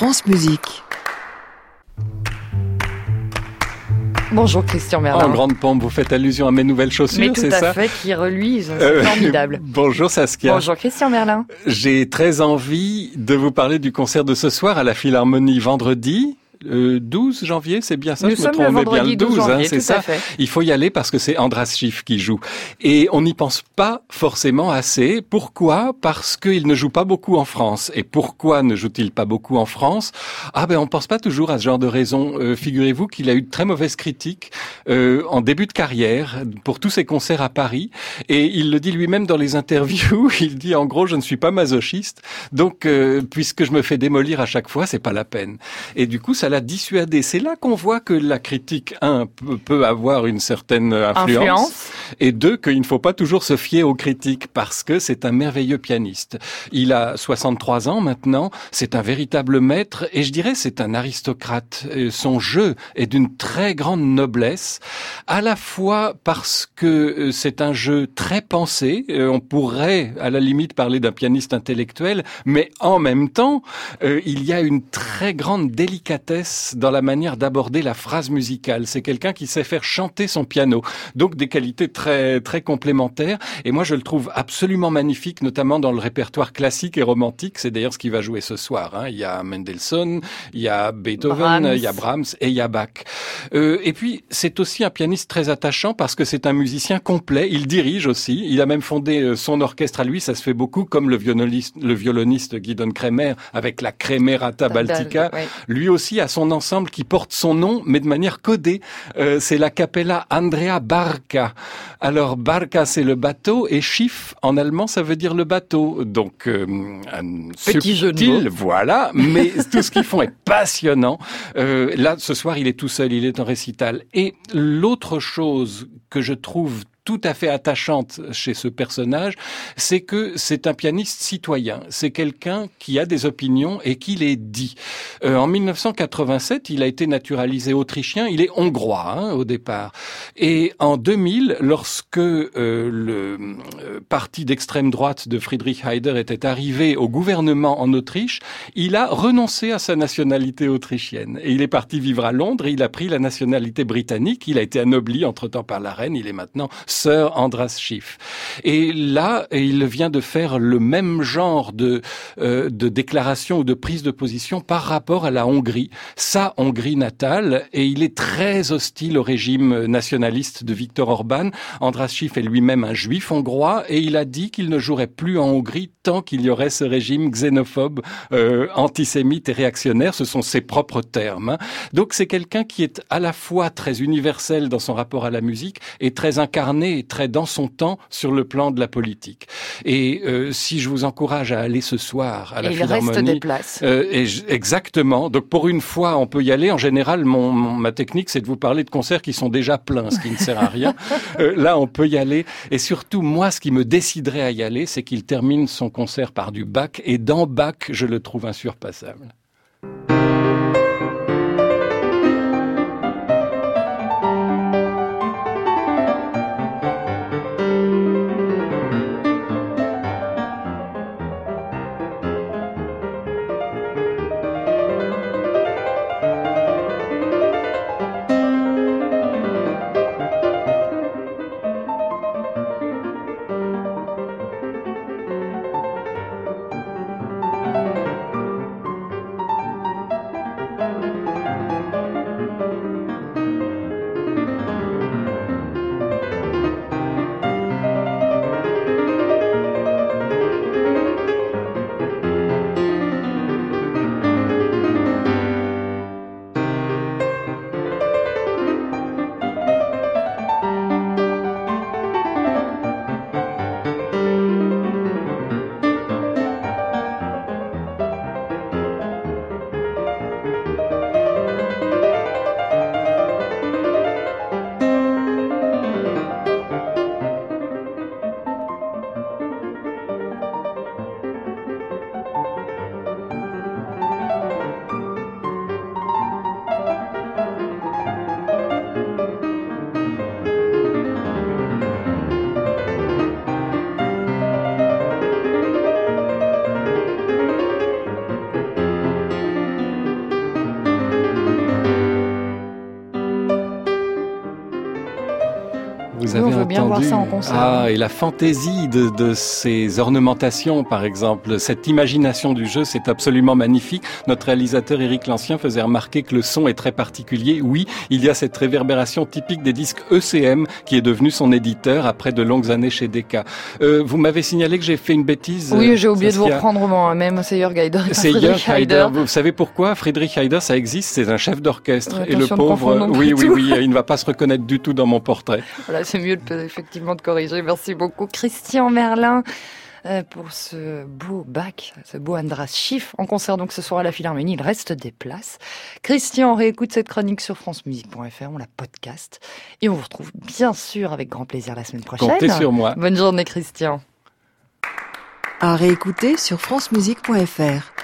France Musique. Bonjour Christian Merlin. En grande pompe, vous faites allusion à mes nouvelles chaussures, c'est ça Mais tout à fait, qui reluisent, c'est euh, formidable. Bonjour Saskia. Bonjour Christian Merlin. J'ai très envie de vous parler du concert de ce soir à la Philharmonie vendredi. 12 janvier, c'est bien ça Nous Je me trompe, bien le 12, hein, c'est ça. Il faut y aller parce que c'est Andras Schiff qui joue. Et on n'y pense pas forcément assez. Pourquoi? Parce qu'il ne joue pas beaucoup en France. Et pourquoi ne joue-t-il pas beaucoup en France? Ah ben on pense pas toujours à ce genre de raison. Euh, figurez-vous qu'il a eu de très mauvaises critiques euh, en début de carrière pour tous ses concerts à Paris. Et il le dit lui-même dans les interviews. Il dit en gros, je ne suis pas masochiste. Donc, euh, puisque je me fais démolir à chaque fois, c'est pas la peine. Et du coup, ça l'a dissuader. C'est là qu'on voit que la critique, un, peut avoir une certaine influence, et deux, qu'il ne faut pas toujours se fier aux critiques parce que c'est un merveilleux pianiste. Il a 63 ans maintenant, c'est un véritable maître et je dirais c'est un aristocrate. Son jeu est d'une très grande noblesse, à la fois parce que euh, c'est un jeu très pensé, euh, on pourrait à la limite parler d'un pianiste intellectuel, mais en même temps, euh, il y a une très grande délicatesse dans la manière d'aborder la phrase musicale. C'est quelqu'un qui sait faire chanter son piano. Donc des qualités très, très complémentaires. Et moi, je le trouve absolument magnifique, notamment dans le répertoire classique et romantique. C'est d'ailleurs ce qu'il va jouer ce soir. Hein. Il y a Mendelssohn, il y a Beethoven, il y a Brahms et il y a Bach. Euh, et puis, c'est aussi un pianiste très attachant parce que c'est un musicien complet. Il dirige aussi. Il a même fondé euh, son orchestre à lui. Ça se fait beaucoup comme le violoniste, le violoniste Guidon Kremer avec la Kremerata Baltica. Lui aussi a son ensemble qui porte son nom, mais de manière codée. Euh, c'est la Capella Andrea Barca. Alors Barca, c'est le bateau, et Schiff, en allemand, ça veut dire le bateau. Donc, euh, un Petit subtil, voilà, mais tout ce qu'ils font est passionnant. Euh, là, ce soir, il est tout seul, il est en récital. Et l'autre chose que je trouve tout à fait attachante chez ce personnage, c'est que c'est un pianiste citoyen. C'est quelqu'un qui a des opinions et qui les dit. Euh, en 1987, il a été naturalisé autrichien. Il est hongrois hein, au départ. Et en 2000, lorsque euh, le euh, parti d'extrême droite de Friedrich Heider était arrivé au gouvernement en Autriche, il a renoncé à sa nationalité autrichienne. Et il est parti vivre à Londres il a pris la nationalité britannique. Il a été anobli entre-temps par la reine. Il est maintenant Sir Andras Schiff. Et là, il vient de faire le même genre de, euh, de déclaration ou de prise de position par rapport à la Hongrie, sa Hongrie natale, et il est très hostile au régime nationaliste de Viktor Orban. Andras Schiff est lui-même un juif hongrois, et il a dit qu'il ne jouerait plus en Hongrie tant qu'il y aurait ce régime xénophobe, euh, antisémite et réactionnaire. Ce sont ses propres termes. Donc c'est quelqu'un qui est à la fois très universel dans son rapport à la musique et très incarné très dans son temps sur le plan de la politique. Et euh, si je vous encourage à aller ce soir à la et Philharmonie, il reste des places. Euh, et exactement. Donc pour une fois, on peut y aller. En général, mon, ma technique, c'est de vous parler de concerts qui sont déjà pleins, ce qui ne sert à rien. Euh, là, on peut y aller. Et surtout, moi, ce qui me déciderait à y aller, c'est qu'il termine son concert par du Bach. Et dans Bach, je le trouve insurpassable. Vous avez on veut bien voir entendu ça en concert. Ah, et la fantaisie de, de ces ornementations, par exemple, cette imagination du jeu, c'est absolument magnifique. Notre réalisateur Éric Lancien faisait remarquer que le son est très particulier. Oui, il y a cette réverbération typique des disques ECM qui est devenu son éditeur après de longues années chez Decca. Euh, vous m'avez signalé que j'ai fait une bêtise. Oui, j'ai oublié de vous reprendre. C'est Jörg Heider. et pas C'est Jörg Heider. Vous savez pourquoi? Friedrich Heider, ça existe, c'est un chef d'orchestre. Ouais, et le pauvre, oui, oui, oui, il ne va pas se reconnaître du tout dans mon portrait. Voilà, c'est mieux de, effectivement de corriger. Merci beaucoup, Christian Merlin. euh, Pour ce beau bac, ce beau Andras Schiff, en concert donc ce soir à la Philharmonie, il reste des places. Christian réécoute cette chronique sur francemusique.fr, on la podcast et on vous retrouve bien sûr avec grand plaisir la semaine prochaine. Comptez sur moi. Bonne journée Christian. À réécouter sur francemusique.fr.